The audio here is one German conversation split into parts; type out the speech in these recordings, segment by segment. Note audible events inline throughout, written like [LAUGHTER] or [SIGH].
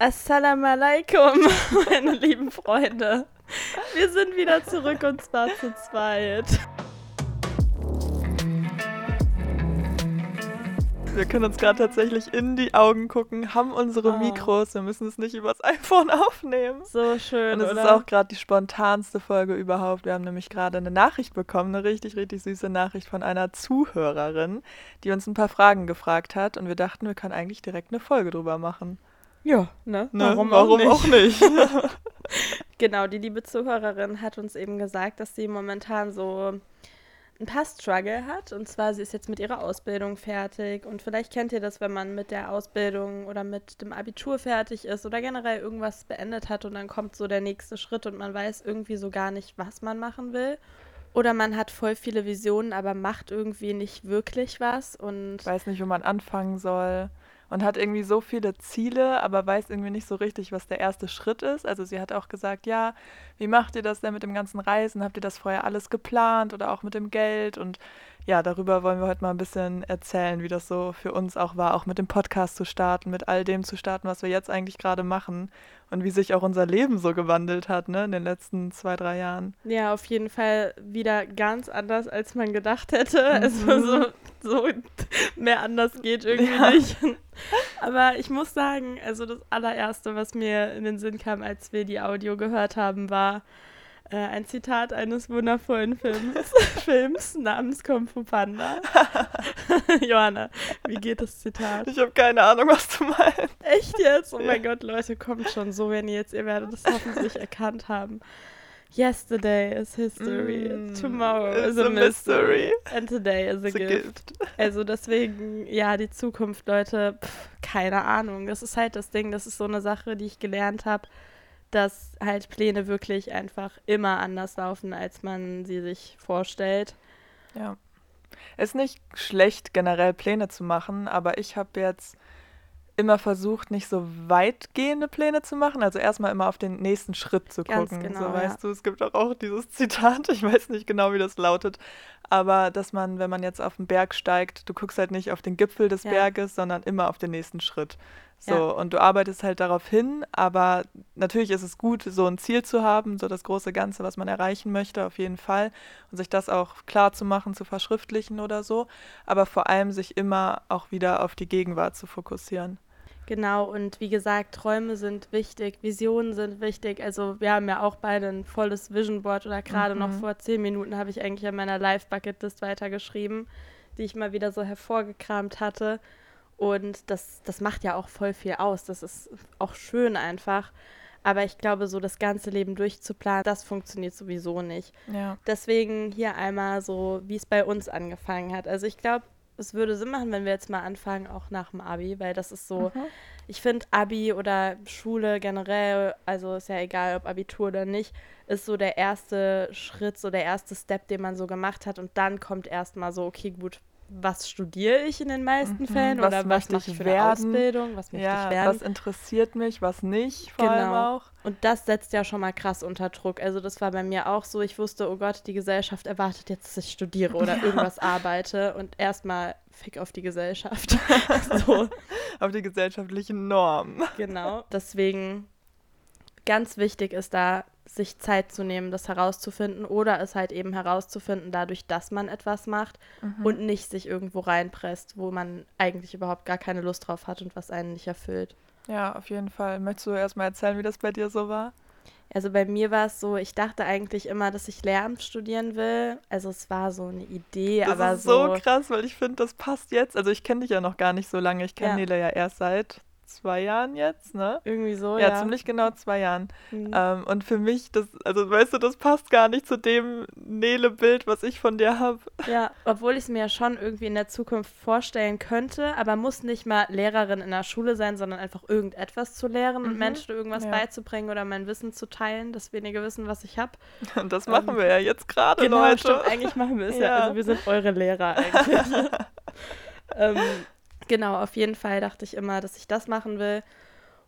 Assalamu alaikum, [LAUGHS] meine lieben Freunde. Wir sind wieder zurück und zwar zu zweit. Wir können uns gerade tatsächlich in die Augen gucken, haben unsere Oh. Mikros, wir müssen es nicht übers [LAUGHS] iPhone aufnehmen. So schön, Und es ist auch gerade die spontanste Folge überhaupt. Wir haben nämlich gerade eine Nachricht bekommen, eine richtig, richtig süße Nachricht von einer Zuhörerin, die uns ein paar Fragen gefragt hat. Und wir dachten, wir können eigentlich direkt eine Folge drüber machen. Ja, ne? Ne? Warum, Warum auch nicht? auch nicht? [LAUGHS] Genau, die liebe Zuhörerin hat uns eben gesagt, dass sie momentan so ein paar Struggle hat. Und zwar, sie ist jetzt mit ihrer Ausbildung fertig. Und vielleicht kennt ihr das, wenn man mit der Ausbildung oder mit dem Abitur fertig ist oder generell irgendwas beendet hat und dann kommt so der nächste Schritt und man weiß irgendwie so gar nicht, was man machen will. Oder man hat voll viele Visionen, aber macht irgendwie nicht wirklich was. Und weiß nicht, wo man anfangen soll und hat irgendwie so viele Ziele, aber weiß irgendwie nicht so richtig, was der erste Schritt ist. Also sie hat auch gesagt, ja, wie macht ihr das denn mit dem ganzen Reisen? Habt ihr das vorher alles geplant oder auch mit dem Geld? Und ja, darüber wollen wir heute mal ein bisschen erzählen, wie das so für uns auch war, auch mit dem Podcast zu starten, mit all dem zu starten, was wir jetzt eigentlich gerade machen und wie sich auch unser Leben so gewandelt hat, ne, in den letzten zwei, drei Jahren. Ja, auf jeden Fall wieder ganz anders, als man gedacht hätte. Mhm. Also so, so mehr anders geht [LAUGHS] irgendwie Ja. nicht. Aber ich muss sagen, also das allererste, was mir in den Sinn kam, als wir die Audio gehört haben, war äh, ein Zitat eines wundervollen Films, [LAUGHS] Films namens Kung Fu Panda. [LAUGHS] Johanna, wie geht das Zitat? Ich habe keine Ahnung, was du meinst. Echt jetzt? Oh mein Ja. Gott, Leute, kommt schon so, wenn ihr jetzt, ihr werdet es hoffentlich [LAUGHS] erkannt haben. Yesterday is history, Mm, tomorrow is a, a mystery, mystery. and today is a gift. gift. Also deswegen, ja, die Zukunft, Leute, pff, keine Ahnung. Das ist halt das Ding, das ist so eine Sache, die ich gelernt habe, dass halt Pläne wirklich einfach immer anders laufen, als man sie sich vorstellt. Ja. Ist nicht schlecht, generell Pläne zu machen, aber ich habe jetzt immer versucht, nicht so weitgehende Pläne zu machen. Also erstmal immer auf den nächsten Schritt zu Ganz gucken. genau, so ja. weißt du, es gibt auch, auch dieses Zitat, [LAUGHS] ich weiß nicht genau, wie das lautet, aber dass man, wenn man jetzt auf den Berg steigt, du guckst halt nicht auf den Gipfel des Ja. Berges, sondern immer auf den nächsten Schritt. So, Ja. und du arbeitest halt darauf hin, aber natürlich ist es gut, so ein Ziel zu haben, so das große Ganze, was man erreichen möchte, auf jeden Fall. Und sich das auch klar zu machen, zu verschriftlichen oder so. Aber vor allem sich immer auch wieder auf die Gegenwart zu fokussieren. Genau, und wie gesagt, Träume sind wichtig, Visionen sind wichtig. Also wir haben ja auch beide ein volles Vision Board oder gerade noch Mhm. vor zehn Minuten habe ich eigentlich an meiner Live-Bucket-List weitergeschrieben, die ich mal wieder so hervorgekramt hatte. Und das, das macht ja auch voll viel aus. Das ist auch schön einfach. Aber ich glaube, so das ganze Leben durchzuplanen, das funktioniert sowieso nicht. Ja. Deswegen hier einmal so, wie es bei uns angefangen hat. Also ich glaube, es würde Sinn machen, wenn wir jetzt mal anfangen, auch nach dem Abi, weil das ist so, Mhm. ich finde Abi oder Schule generell, also ist ja egal, ob Abitur oder nicht, ist so der erste Schritt, so der erste Step, den man so gemacht hat. Und dann kommt erstmal so, okay, gut, was studiere ich in den meisten Mhm, Fällen was oder was mache ich für eine werden? Ausbildung, was möchte Ja, ich werden. was interessiert mich, was nicht, vor allem Genau. auch. Und das setzt ja schon mal krass unter Druck. Also das war bei mir auch so. Ich wusste, oh Gott, die Gesellschaft erwartet jetzt, dass ich studiere oder [LAUGHS] irgendwas arbeite. Und erstmal fick auf die Gesellschaft. [LAUGHS] so, Auf die gesellschaftlichen Normen. genau. Deswegen ganz wichtig ist da, sich Zeit zu nehmen, das herauszufinden oder es halt eben herauszufinden, dadurch, dass man etwas macht Mhm. und nicht sich irgendwo reinpresst, wo man eigentlich überhaupt gar keine Lust drauf hat und was einen nicht erfüllt. Ja, auf jeden Fall. Möchtest du erstmal erzählen, wie das bei dir so war? Also bei mir war es so, ich dachte eigentlich immer, dass ich Lehramt studieren will. Also es war so eine Idee, Das aber ist so, so, krass, weil ich finde, das passt jetzt. Also ich kenne dich ja noch gar nicht so lange. Ich kenne Ja. Nele ja erst seit zwei Jahren jetzt, ne? irgendwie so, ja, ja. ziemlich genau zwei Jahren. Mhm. Ähm, und für mich, das, also weißt du, das passt gar nicht zu dem Nele-Bild, was ich von dir habe. Ja, obwohl ich es mir ja schon irgendwie in der Zukunft vorstellen könnte, aber muss nicht mal Lehrerin in der Schule sein, sondern einfach irgendetwas zu lehren und Mhm, Menschen irgendwas ja. beizubringen oder mein Wissen zu teilen, das wenige Wissen, was ich habe. Und [LAUGHS] das Ähm, machen wir ja jetzt gerade, Genau, Leute. stimmt. Eigentlich machen wir es ja. Ja. [LAUGHS] Also wir sind eure Lehrer eigentlich. [LAUGHS] ähm, genau, auf jeden Fall dachte ich immer, dass ich das machen will.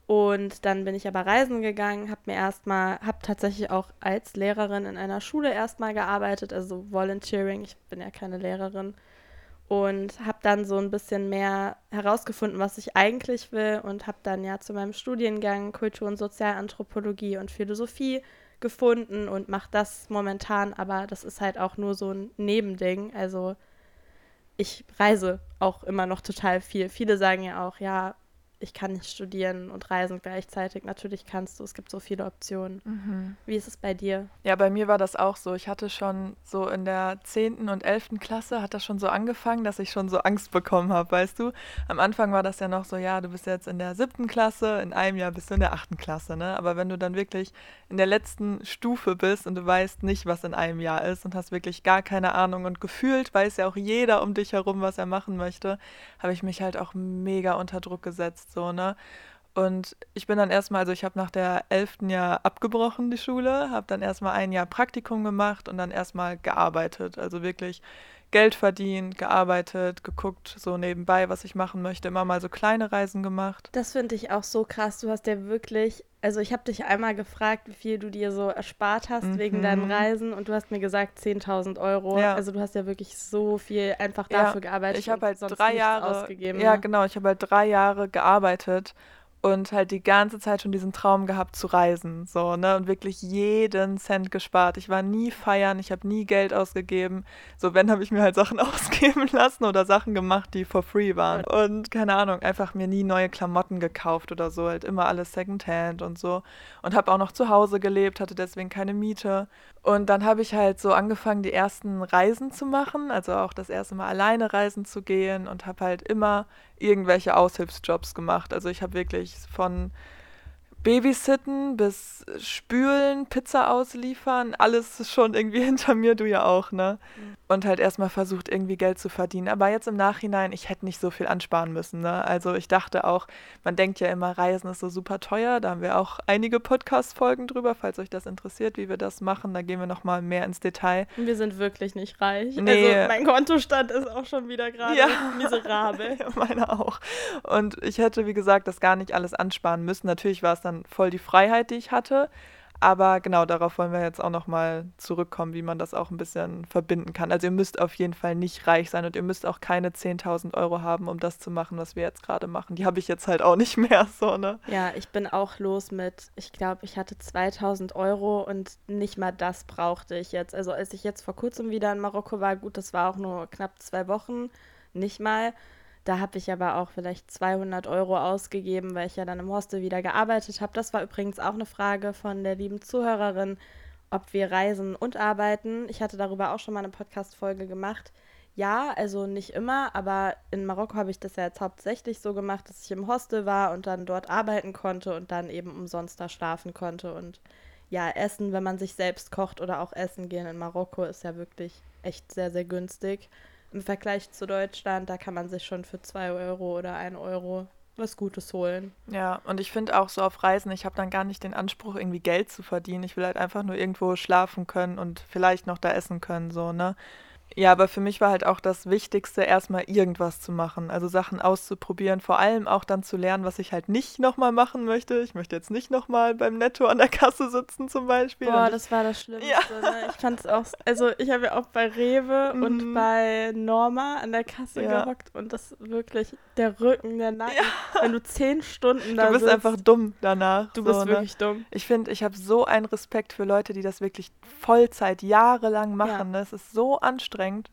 Und dann bin ich aber reisen gegangen, habe mir erstmal, habe tatsächlich auch als Lehrerin in einer Schule erstmal gearbeitet, also Volunteering. Ich bin ja keine Lehrerin. und habe dann so ein bisschen mehr herausgefunden, was ich eigentlich will und habe dann ja zu meinem Studiengang Kultur- und Sozialanthropologie und Philosophie gefunden und mache das momentan, aber das ist halt auch nur so ein Nebending. Also ich reise auch immer noch total viel. Viele sagen ja auch, ja, ich kann nicht studieren und reisen gleichzeitig. Natürlich kannst du, es gibt so viele Optionen. Mhm. Wie ist es bei dir? Ja, bei mir war das auch so. Ich hatte schon so in der 10. und 11. Klasse, hat das schon so angefangen, dass ich schon so Angst bekommen habe, weißt du? Am Anfang war das ja noch so, ja, du bist jetzt in der 7. Klasse, in einem Jahr bist du in der 8. Klasse, ne? Aber wenn du dann wirklich in der letzten Stufe bist und du weißt nicht, was in einem Jahr ist und hast wirklich gar keine Ahnung und gefühlt weiß ja auch jeder um dich herum, was er machen möchte, habe ich mich halt auch mega unter Druck gesetzt so, ne? Und ich bin dann erstmal, also ich habe nach der 11. Jahr abgebrochen die Schule, habe dann erstmal ein Jahr Praktikum gemacht und dann erstmal gearbeitet. Also wirklich Geld verdient, gearbeitet, geguckt, so nebenbei, was ich machen möchte, immer mal so kleine Reisen gemacht. Das finde ich auch so krass. Du hast ja wirklich, also ich habe dich einmal gefragt, wie viel du dir so erspart hast mhm. wegen deinen Reisen und du hast mir gesagt 10.000 Euro. Ja. Also du hast ja wirklich so viel einfach dafür ja, gearbeitet. Ich habe halt drei Jahre ausgegeben. Ja, ne? genau. Ich habe halt drei Jahre gearbeitet und halt die ganze Zeit schon diesen Traum gehabt zu reisen, so, ne, und wirklich jeden Cent gespart. Ich war nie feiern, ich habe nie Geld ausgegeben. So, wenn habe ich mir halt Sachen [LAUGHS] ausgeben lassen oder Sachen gemacht, die for free waren. Und keine Ahnung, einfach mir nie neue Klamotten gekauft oder so, halt immer alles Secondhand und so. Und habe auch noch zu Hause gelebt, hatte deswegen keine Miete. Und dann habe ich halt so angefangen, die ersten Reisen zu machen, also auch das erste Mal alleine reisen zu gehen und habe halt immer irgendwelche Aushilfsjobs gemacht. Also ich habe wirklich von Babysitten bis Spülen, Pizza ausliefern, alles schon irgendwie [LAUGHS] hinter mir, du ja auch, ne? Mhm. Und halt erstmal versucht, irgendwie Geld zu verdienen. Aber jetzt im Nachhinein, ich hätte nicht so viel ansparen müssen, ne? Also ich dachte auch, man denkt ja immer, Reisen ist so super teuer. Da haben wir auch einige Podcast-Folgen drüber, falls euch das interessiert, wie wir das machen. Da gehen wir nochmal mehr ins Detail. Wir sind wirklich nicht reich. Nee. Also mein Kontostand ist auch schon wieder gerade ja. miserabel. [LAUGHS] meine auch. Und ich hätte, wie gesagt, das gar nicht alles ansparen müssen. Natürlich war es dann dann voll die Freiheit, die ich hatte. Aber genau, darauf wollen wir jetzt auch nochmal zurückkommen, wie man das auch ein bisschen verbinden kann. Also ihr müsst auf jeden Fall nicht reich sein und ihr müsst auch keine 10.000 Euro haben, um das zu machen, was wir jetzt gerade machen. Die habe ich jetzt halt auch nicht [LAUGHS] mehr, so, ne? Ja, ich bin auch los mit, ich glaube, ich hatte 2.000 Euro und nicht mal das brauchte ich jetzt. Also als ich jetzt vor kurzem wieder in Marokko war, gut, das war auch nur knapp zwei Wochen, nicht mal. Da habe ich aber auch vielleicht 200 Euro ausgegeben, weil ich ja dann im Hostel wieder gearbeitet habe. Das war übrigens auch eine Frage von der lieben Zuhörerin, ob wir reisen und arbeiten. Ich hatte darüber auch schon mal eine Podcast-Folge gemacht. Ja, also nicht immer, aber in Marokko habe ich das ja jetzt hauptsächlich so gemacht, dass ich im Hostel war und dann dort arbeiten konnte und dann eben umsonst da schlafen konnte. Und ja, Essen, wenn man sich selbst kocht oder auch essen gehen in Marokko, ist ja wirklich echt sehr, sehr günstig im Vergleich zu Deutschland, da kann man sich schon für 2 Euro oder 1 Euro was Gutes holen. Ja, und ich finde auch so auf Reisen, ich habe dann gar nicht den Anspruch, irgendwie Geld zu verdienen. Ich will halt einfach nur irgendwo schlafen können und vielleicht noch da essen können, so, ne? Ja, aber für mich war halt auch das Wichtigste, erstmal irgendwas zu machen, also Sachen auszuprobieren, vor allem auch dann zu lernen, was ich halt nicht nochmal machen möchte. Ich möchte jetzt nicht nochmal beim Netto an der Kasse sitzen zum Beispiel. Boah, das war das Schlimmste. Ja. Ne? Ich fand es auch, also ich habe ja auch bei Rewe mhm. und bei Norma an der Kasse ja. gehockt und das wirklich, der Rücken, der Nacken, ja. wenn du zehn Stunden da Du bist sitzt, einfach dumm danach. Du so, bist ne? wirklich dumm. Ich finde, ich habe so einen Respekt für Leute, die das wirklich Vollzeit, jahrelang machen. Ja. Ne? Das ist so anstrengend anstrengend.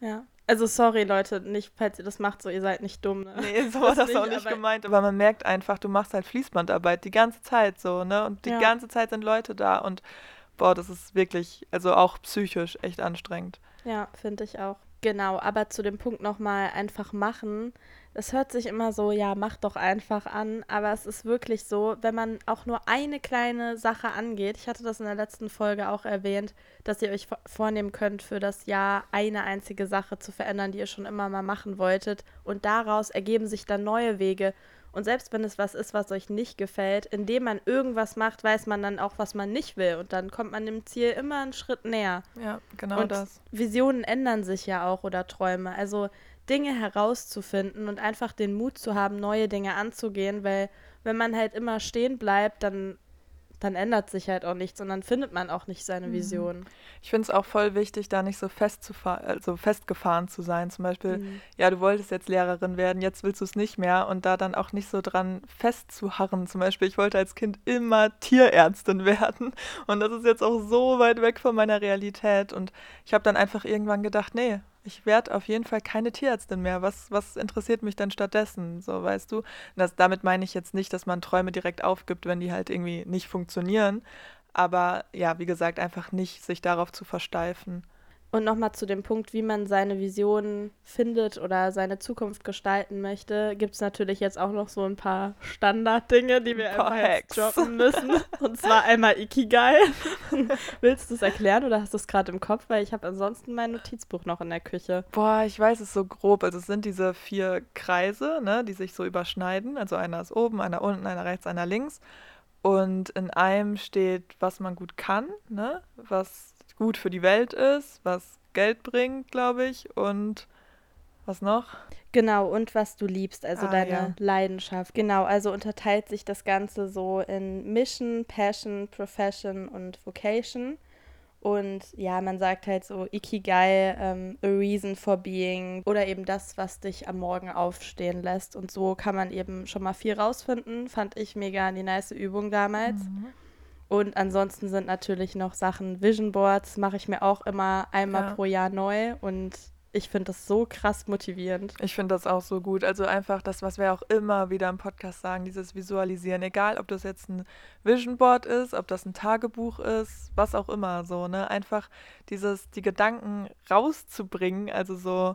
Ja. Also sorry Leute, nicht, falls ihr das macht, so ihr seid nicht dumm. Ne? Nee, so [LAUGHS] war das, das auch nicht gemeint. Aber man merkt einfach, du machst halt Fließbandarbeit die ganze Zeit so, ne? Und die ja. ganze Zeit sind Leute da und boah, das ist wirklich, also auch psychisch echt anstrengend. Ja, finde ich auch. Genau, aber zu dem Punkt nochmal einfach machen es hört sich immer so, ja, mach doch einfach an, aber es ist wirklich so, wenn man auch nur eine kleine Sache angeht, ich hatte das in der letzten Folge auch erwähnt, dass ihr euch vornehmen könnt, für das Jahr eine einzige Sache zu verändern, die ihr schon immer mal machen wolltet und daraus ergeben sich dann neue Wege. Und selbst wenn es was ist, was euch nicht gefällt, indem man irgendwas macht, weiß man dann auch, was man nicht will. Und dann kommt man dem Ziel immer einen Schritt näher. Ja, genau und das. Visionen ändern sich ja auch oder Träume. Also Dinge herauszufinden und einfach den Mut zu haben, neue Dinge anzugehen, weil wenn man halt immer stehen bleibt, dann dann ändert sich halt auch nichts und dann findet man auch nicht seine Mhm. Vision. Ich finde es auch voll wichtig, da nicht so, also festgefahren zu sein. Zum Beispiel, Mhm. ja, du wolltest jetzt Lehrerin werden, jetzt willst du es nicht mehr und da dann auch nicht so dran festzuharren. Zum Beispiel, ich wollte als Kind immer Tierärztin [LAUGHS] werden und das ist jetzt auch so weit weg von meiner Realität und ich habe dann einfach irgendwann gedacht, nee, ich werde auf jeden Fall keine Tierärztin mehr. Was, was interessiert mich denn stattdessen? So, weißt du? Das, damit meine ich jetzt nicht, dass man Träume direkt aufgibt, wenn die halt irgendwie nicht funktionieren. Aber ja, wie gesagt, einfach nicht sich darauf zu versteifen. Und nochmal zu dem Punkt, wie man seine Vision findet oder seine Zukunft gestalten möchte, gibt es natürlich jetzt auch noch so ein paar Standarddinge, die wir einfach jetzt droppen müssen. [LAUGHS] Und zwar einmal Ikigai. [LAUGHS] Willst du es erklären oder hast du es gerade im Kopf? Weil ich habe ansonsten mein Notizbuch noch in der Küche. Boah, ich weiß es so grob. Also es sind diese vier Kreise, ne, die sich so überschneiden. Also einer ist oben, einer unten, einer rechts, einer links. Und in einem steht, was man gut kann, ne, was gut für die Welt ist, was Geld bringt, glaube ich. Und was noch? Genau, und was du liebst, also Ah, deine ja. Leidenschaft. Genau, also unterteilt sich das Ganze so in Mission, Passion, Profession und Vocation. Und ja, man sagt halt so Ikigai, ähm, a reason for being oder eben das, was dich am Morgen aufstehen lässt. Und so kann man eben schon mal viel rausfinden. Fand ich mega die nice Übung damals. Mhm. Und ansonsten sind natürlich noch Sachen, Vision Boards mache ich mir auch immer einmal Ja. pro Jahr neu. Und ich finde das so krass motivierend. Ich finde das auch so gut. Also einfach das, was wir auch immer wieder im Podcast sagen, dieses Visualisieren. Egal, ob das jetzt ein Vision Board ist, ob das ein Tagebuch ist, was auch immer so, ne? Einfach dieses, die Gedanken rauszubringen, also so,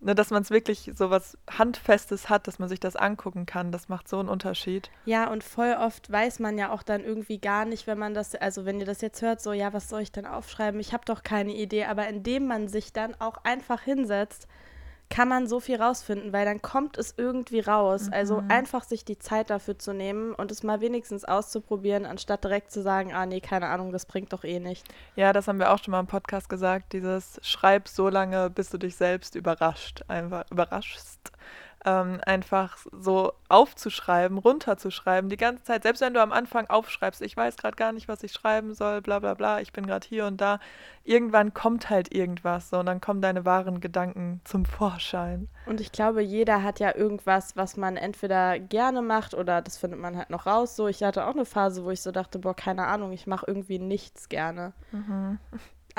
ne, dass man es wirklich so was Handfestes hat, dass man sich das angucken kann, das macht so einen Unterschied. Ja, und voll oft weiß man ja auch dann irgendwie gar nicht, wenn man das, also wenn ihr das jetzt hört, so, ja, was soll ich denn aufschreiben? Ich habe doch keine Idee, aber indem man sich dann auch einfach hinsetzt, kann man so viel rausfinden, weil dann kommt es irgendwie raus. Also einfach sich die Zeit dafür zu nehmen und es mal wenigstens auszuprobieren, anstatt direkt zu sagen, ah nee, keine Ahnung, das bringt doch eh nicht. Ja, das haben wir auch schon mal im Podcast gesagt, dieses Schreib so lange, bis du dich selbst überrascht, einfach überraschst. Ähm, einfach so aufzuschreiben, runterzuschreiben, die ganze Zeit, selbst wenn du am Anfang aufschreibst, ich weiß gerade gar nicht, was ich schreiben soll, bla bla bla, ich bin gerade hier und da, irgendwann kommt halt irgendwas so und dann kommen deine wahren Gedanken zum Vorschein. Und ich glaube, jeder hat ja irgendwas, was man entweder gerne macht oder das findet man halt noch raus. So, ich hatte auch eine Phase, wo ich so dachte, boah, keine Ahnung, ich mache irgendwie nichts gerne.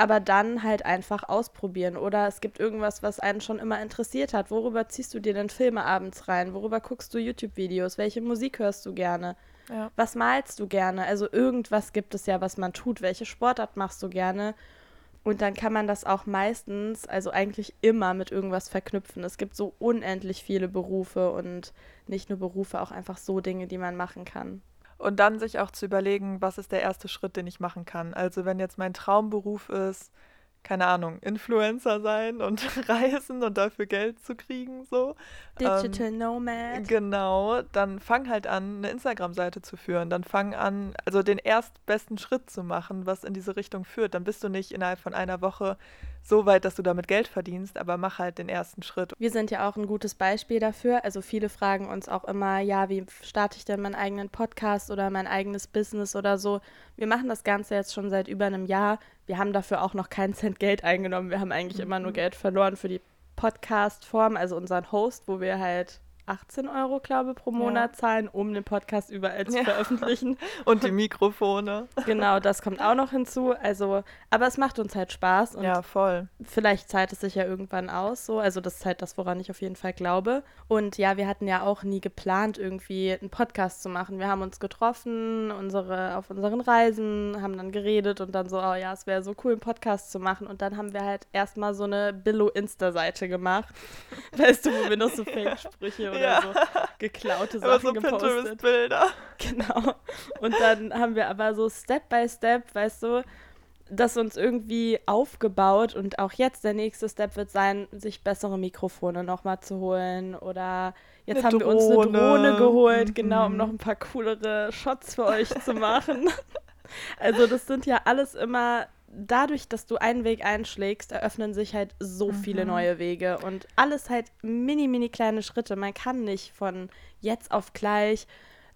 Aber dann halt einfach ausprobieren. Oder es gibt irgendwas, was einen schon immer interessiert hat. Worüber ziehst du dir denn Filme abends rein? Worüber guckst du YouTube-Videos? Welche Musik hörst du gerne? Ja. Was malst du gerne? Also irgendwas gibt es ja, was man tut. Welche Sportart machst du gerne? Und dann kann man das auch meistens, also eigentlich immer mit irgendwas verknüpfen. Es gibt so unendlich viele Berufe und nicht nur Berufe, auch einfach so Dinge, die man machen kann. Und dann sich auch zu überlegen, was ist der erste Schritt, den ich machen kann. Also wenn jetzt mein Traumberuf ist, keine Ahnung, Influencer sein und [LAUGHS] reisen und dafür Geld zu kriegen, so. Digital Ähm, Nomad. Genau, dann fang halt an, eine Instagram-Seite zu führen. Dann fang an, also den erstbesten Schritt zu machen, was in diese Richtung führt. Dann bist du nicht innerhalb von einer Woche so weit, dass du damit Geld verdienst, aber mach halt den ersten Schritt. Wir sind ja auch ein gutes Beispiel dafür. Also viele fragen uns auch immer, ja, wie starte ich denn meinen eigenen Podcast oder mein eigenes Business oder so. Wir machen das Ganze jetzt schon seit über einem Jahr. Wir haben dafür auch noch keinen Cent Geld eingenommen. Wir haben eigentlich immer nur Geld verloren für die Podcast-Form, also unseren Host, wo wir halt 18 Euro, glaube ich, pro Monat zahlen, um den Podcast überall zu [LAUGHS] Ja. veröffentlichen. [LAUGHS] Und die Mikrofone. [LAUGHS] Genau, das kommt auch noch hinzu. Also, aber es macht uns halt Spaß und Ja, voll. vielleicht zahlt es sich ja irgendwann aus, so. Also das ist halt das, woran ich auf jeden Fall glaube. Und ja, wir hatten ja auch nie geplant, irgendwie einen Podcast zu machen. Wir haben uns getroffen, unsere, auf unseren Reisen, haben dann geredet und dann so, oh ja, es wäre so cool, einen Podcast zu machen. Und dann haben wir halt erstmal so eine Billo-Insta-Seite gemacht. Weißt du, wo wir noch so Fake-Sprüche oder Ja. so geklaute [LAUGHS] Aber Sachen so gepostet. Pinterest-Bilder. [LAUGHS] Genau. Und dann haben wir aber so Step by Step, weißt du, das uns irgendwie aufgebaut und auch jetzt der nächste Step wird sein, sich bessere Mikrofone nochmal zu holen oder jetzt Eine haben wir uns eine Drohne. Geholt, genau, um Mhm. noch ein paar coolere Shots für euch zu machen. [LAUGHS] Also das sind ja alles immer dadurch, dass du einen Weg einschlägst, eröffnen sich halt so viele Mhm. neue Wege und alles halt mini, mini kleine Schritte. Man kann nicht von jetzt auf gleich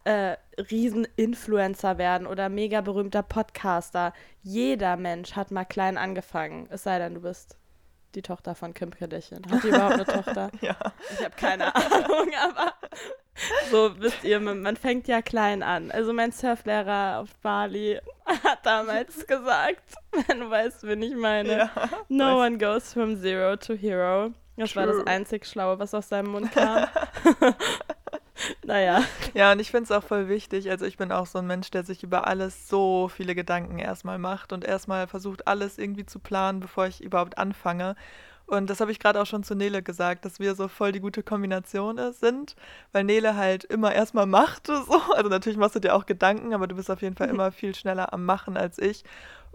äh, Riesen-Influencer werden oder mega berühmter Podcaster. Jeder Mensch hat mal klein angefangen. Es sei denn, du bist die Tochter von Kim Kardashian. Hat die überhaupt eine [LAUGHS] Tochter? Ja. Ich habe keine Ahnung, [LAUGHS] aber [LAUGHS] so wisst ihr, man fängt ja klein an. Also mein Surflehrer auf Bali [LAUGHS] hat damals [LAUGHS] gesagt, wenn du weißt, wen ich meine, Ja, no weiß. one goes from zero to hero. Das war das True. einzig Schlaue, was aus seinem Mund kam. naja, Ja, und ich finde es auch voll wichtig. Also ich bin auch so ein Mensch, der sich über alles so viele Gedanken erstmal macht und erstmal versucht, alles irgendwie zu planen, bevor ich überhaupt anfange. Und das habe ich gerade auch schon zu Nele gesagt, dass wir so voll die gute Kombination sind, weil Nele halt immer erstmal macht. [LAUGHS] So. Also natürlich machst du dir auch Gedanken, aber du bist auf jeden Fall immer viel schneller am Machen als ich.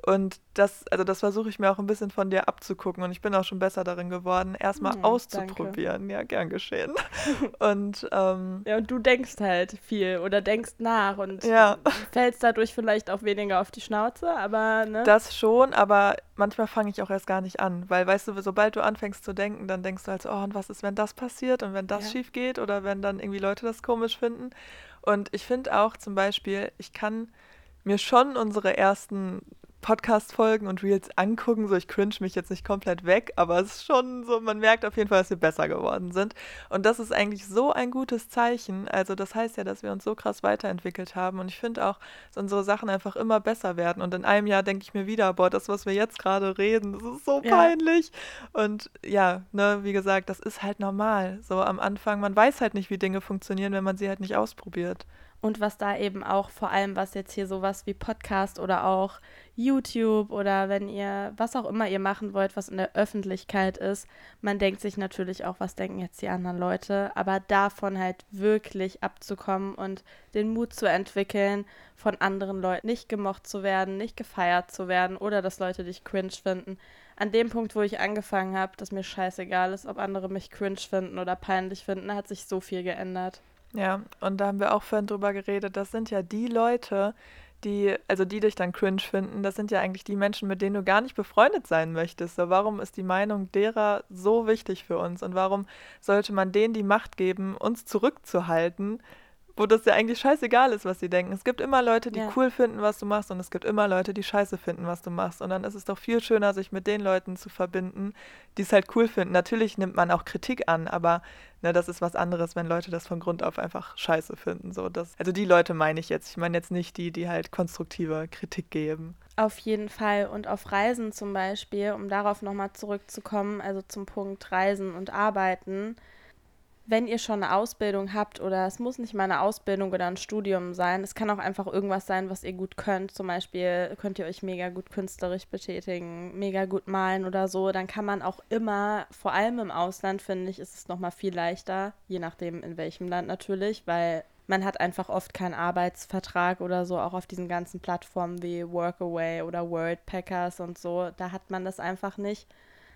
Und das, also das versuche ich mir auch ein bisschen von dir abzugucken. Und ich bin auch schon besser darin geworden, erstmal Hm, auszuprobieren. Ja, gern geschehen. [LAUGHS] Und ähm, ja, und du denkst halt viel oder denkst nach und Ja. [LAUGHS] fällst dadurch vielleicht auch weniger auf die Schnauze, aber ne? Das schon, aber manchmal fange ich auch erst gar nicht an, weil weißt du, sobald du anfängst zu denken, dann denkst du halt so, oh, und was ist, wenn das passiert und wenn das Ja. schief geht oder wenn dann irgendwie Leute das komisch finden. Und ich finde auch zum Beispiel, ich kann mir schon unsere ersten Podcast-Folgen und Reels angucken, so ich cringe mich jetzt nicht komplett weg, aber es ist schon so, man merkt auf jeden Fall, dass wir besser geworden sind. Und das ist eigentlich so ein gutes Zeichen. Also das heißt ja, dass wir uns so krass weiterentwickelt haben. Und ich finde auch, dass unsere Sachen einfach immer besser werden. Und in einem Jahr denke ich mir wieder, boah, das, was wir jetzt gerade reden, das ist so Ja. peinlich. Und ja, ne, wie gesagt, das ist halt normal. So am Anfang, man weiß halt nicht, wie Dinge funktionieren, wenn man sie halt nicht ausprobiert. Und was da eben auch vor allem, was jetzt hier sowas wie Podcast oder auch YouTube oder wenn ihr, was auch immer ihr machen wollt, was in der Öffentlichkeit ist, man denkt sich natürlich auch, was denken jetzt die anderen Leute, aber davon halt wirklich abzukommen und den Mut zu entwickeln, von anderen Leuten nicht gemocht zu werden, nicht gefeiert zu werden oder dass Leute dich cringe finden. An dem Punkt, wo ich angefangen habe, dass mir scheißegal ist, ob andere mich cringe finden oder peinlich finden, hat sich so viel geändert. Ja, und da haben wir auch vorhin drüber geredet, das sind ja die Leute, die, also die dich dann cringe finden, das sind ja eigentlich die Menschen, mit denen du gar nicht befreundet sein möchtest. So, warum ist die Meinung derer so wichtig für uns? Und warum sollte man denen die Macht geben, uns zurückzuhalten, wo das ja eigentlich scheißegal ist, was sie denken? Es gibt immer Leute, die Ja. cool finden, was du machst, und es gibt immer Leute, die scheiße finden, was du machst. Und dann ist es doch viel schöner, sich mit den Leuten zu verbinden, die es halt cool finden. Natürlich nimmt man auch Kritik an, aber ne, das ist was anderes, wenn Leute das von Grund auf einfach scheiße finden. So, das, also die Leute meine ich jetzt. Ich meine jetzt nicht die, die halt konstruktive Kritik geben. Auf jeden Fall. Und auf Reisen zum Beispiel, um darauf nochmal zurückzukommen, also zum Punkt Reisen und Arbeiten. Wenn ihr schon eine Ausbildung habt, oder es muss nicht mal eine Ausbildung oder ein Studium sein, es kann auch einfach irgendwas sein, was ihr gut könnt. Zum Beispiel könnt ihr euch mega gut künstlerisch betätigen, mega gut malen oder so. Dann kann man auch immer, vor allem im Ausland, finde ich, ist es nochmal viel leichter, je nachdem in welchem Land natürlich, weil man hat einfach oft keinen Arbeitsvertrag oder so, auch auf diesen ganzen Plattformen wie Workaway oder Worldpackers und so. Da hat man das einfach nicht.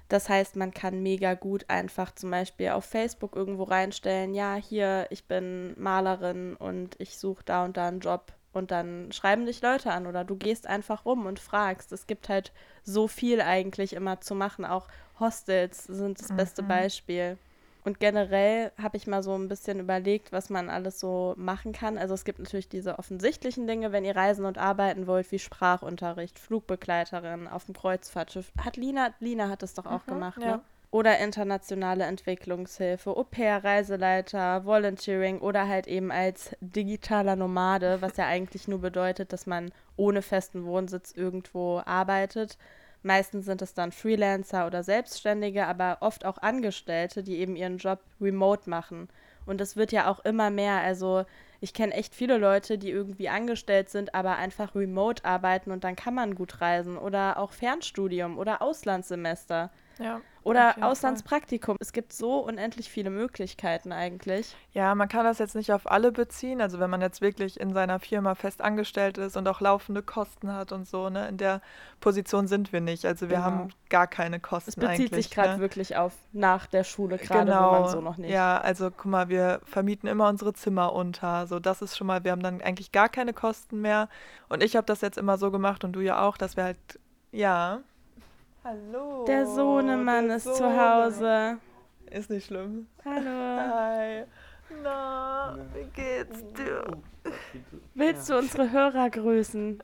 Das heißt, man kann mega gut einfach zum Beispiel auf Facebook irgendwo reinstellen, ja, hier, ich bin Malerin und ich suche da und da einen Job. Und dann schreiben dich Leute an oder du gehst einfach rum und fragst. Es gibt halt so viel eigentlich immer zu machen. Auch Hostels sind das beste Mhm. Beispiel. Und generell habe ich mal so ein bisschen überlegt, was man alles so machen kann. Also es gibt natürlich diese offensichtlichen Dinge, wenn ihr reisen und arbeiten wollt, wie Sprachunterricht, Flugbegleiterin auf dem Kreuzfahrtschiff. Hat Lina, Lina hat das doch auch Mhm, gemacht, ja. ne? Oder internationale Entwicklungshilfe, Au-pair, Reiseleiter, Volunteering oder halt eben als digitaler Nomade, was ja [LAUGHS] eigentlich nur bedeutet, dass man ohne festen Wohnsitz irgendwo arbeitet. Meistens sind es dann Freelancer oder Selbstständige, aber oft auch Angestellte, die eben ihren Job remote machen. Und es wird ja auch immer mehr. Also ich kenne echt viele Leute, die irgendwie angestellt sind, aber einfach remote arbeiten und dann kann man gut reisen. Oder auch Fernstudium oder Auslandssemester. Ja. Oder Auslandspraktikum. Es gibt so unendlich viele Möglichkeiten eigentlich. Ja, man kann das jetzt nicht auf alle beziehen. Also wenn man jetzt wirklich in seiner Firma fest angestellt ist und auch laufende Kosten hat und so, ne? In der Position sind wir nicht. Also wir Genau. haben gar keine Kosten Es bezieht sich gerade ne? wirklich auf nach der Schule, gerade genau. wo man so noch nicht. Ja, also guck mal, wir vermieten immer unsere Zimmer unter. So, das ist schon mal, wir haben dann eigentlich gar keine Kosten mehr. Und ich habe das jetzt immer so gemacht und du ja auch, dass wir halt, ja. Hallo. Der Sohnemann der ist zu Sohnemann. Hause. Ist nicht schlimm. Hallo. Hi. Na, wie geht's dir? Willst du unsere Hörer grüßen?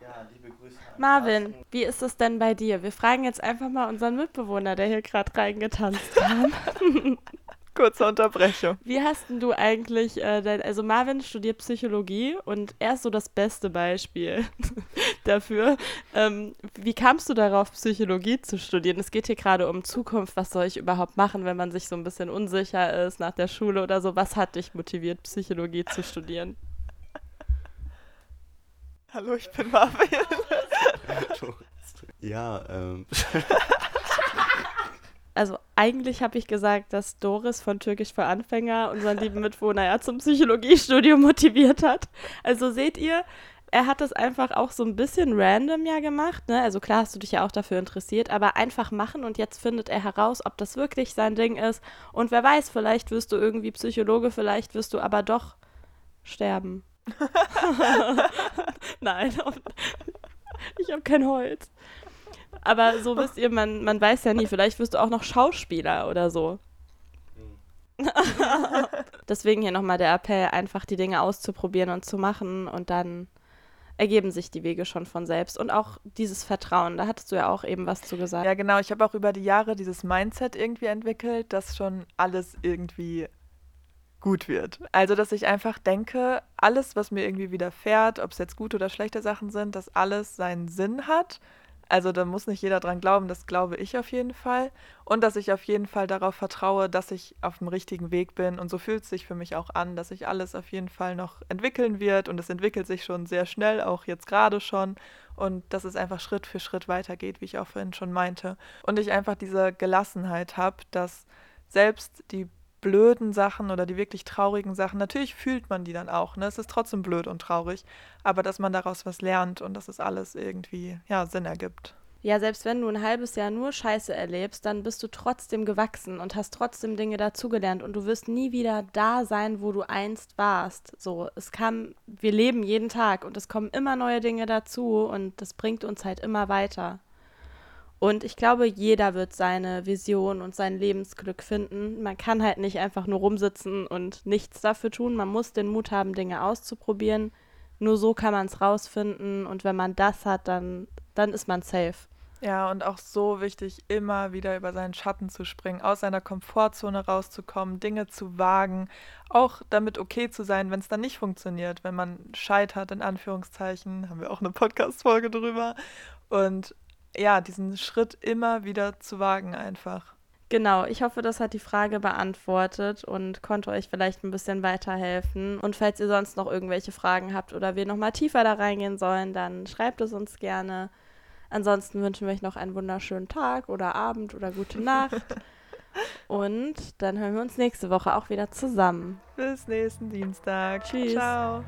Ja, liebe Grüße Marvin, wie ist es denn bei dir? Wir fragen jetzt einfach mal unseren Mitbewohner, der hier gerade reingetanzt kam. [LAUGHS] [LAUGHS] Kurze Unterbrechung. Wie hast denn du eigentlich, äh, dein, also Marvin studiert Psychologie und er ist so das beste Beispiel [LAUGHS] dafür. Ähm, wie kamst du darauf, Psychologie zu studieren? Es geht hier gerade um Zukunft. Was soll ich überhaupt machen, wenn man sich so ein bisschen unsicher ist nach der Schule oder so? Was hat dich motiviert, Psychologie zu studieren? Hallo, ich bin Marvin. [LAUGHS] Ja, ähm, [LAUGHS] Also eigentlich habe ich gesagt, dass Doris von Türkisch für Anfänger unseren lieben Mitwohner ja zum Psychologiestudium motiviert hat. Also seht ihr, er hat das einfach auch so ein bisschen random ja gemacht. Ne? Also klar hast du dich ja auch dafür interessiert, aber einfach machen und jetzt findet er heraus, ob das wirklich sein Ding ist. Und wer weiß, vielleicht wirst du irgendwie Psychologe, vielleicht wirst du aber doch sterben. [LAUGHS] [LAUGHS] Nein, [LAUGHS] ich habe kein Holz. Aber so wisst ihr, man, man weiß ja nie, vielleicht wirst du auch noch Schauspieler oder so. [LAUGHS] Deswegen hier nochmal der Appell, einfach die Dinge auszuprobieren und zu machen und dann ergeben sich die Wege schon von selbst. Und auch dieses Vertrauen, da hattest du ja auch eben was zu gesagt. Ja, genau. Ich habe auch über die Jahre dieses Mindset irgendwie entwickelt, dass schon alles irgendwie gut wird. Also, dass ich einfach denke, alles, was mir irgendwie widerfährt, ob es jetzt gute oder schlechte Sachen sind, dass alles seinen Sinn hat. Also, da muss nicht jeder dran glauben, das glaube ich auf jeden Fall. Und dass ich auf jeden Fall darauf vertraue, dass ich auf dem richtigen Weg bin. Und so fühlt es sich für mich auch an, dass sich alles auf jeden Fall noch entwickeln wird. Und es entwickelt sich schon sehr schnell, auch jetzt gerade schon. Und dass es einfach Schritt für Schritt weitergeht, wie ich auch vorhin schon meinte. Und ich einfach diese Gelassenheit habe, dass selbst die blöden Sachen oder die wirklich traurigen Sachen, natürlich fühlt man die dann auch, ne? Es ist trotzdem blöd und traurig, aber dass man daraus was lernt und dass es alles irgendwie, ja, Sinn ergibt. Ja, selbst wenn du ein halbes Jahr nur Scheiße erlebst, dann bist du trotzdem gewachsen und hast trotzdem Dinge dazugelernt und du wirst nie wieder da sein, wo du einst warst. So, es kam, wir leben jeden Tag und es kommen immer neue Dinge dazu und das bringt uns halt immer weiter. Und ich glaube, jeder wird seine Vision und sein Lebensglück finden. Man kann halt nicht einfach nur rumsitzen und nichts dafür tun. Man muss den Mut haben, Dinge auszuprobieren. Nur so kann man es rausfinden. Und wenn man das hat, dann, dann ist man safe. Ja, und auch so wichtig, immer wieder über seinen Schatten zu springen, aus seiner Komfortzone rauszukommen, Dinge zu wagen, auch damit okay zu sein, wenn es dann nicht funktioniert, wenn man scheitert, in Anführungszeichen, haben wir auch eine Podcast-Folge drüber. Und ja, diesen Schritt immer wieder zu wagen einfach. Genau, ich hoffe, das hat die Frage beantwortet und konnte euch vielleicht ein bisschen weiterhelfen. Und falls ihr sonst noch irgendwelche Fragen habt oder wir nochmal tiefer da reingehen sollen, dann schreibt es uns gerne. Ansonsten wünschen wir euch noch einen wunderschönen Tag oder Abend oder gute Nacht. [LAUGHS] Und dann hören wir uns nächste Woche auch wieder zusammen. Bis nächsten Dienstag. Tschüss. Ciao.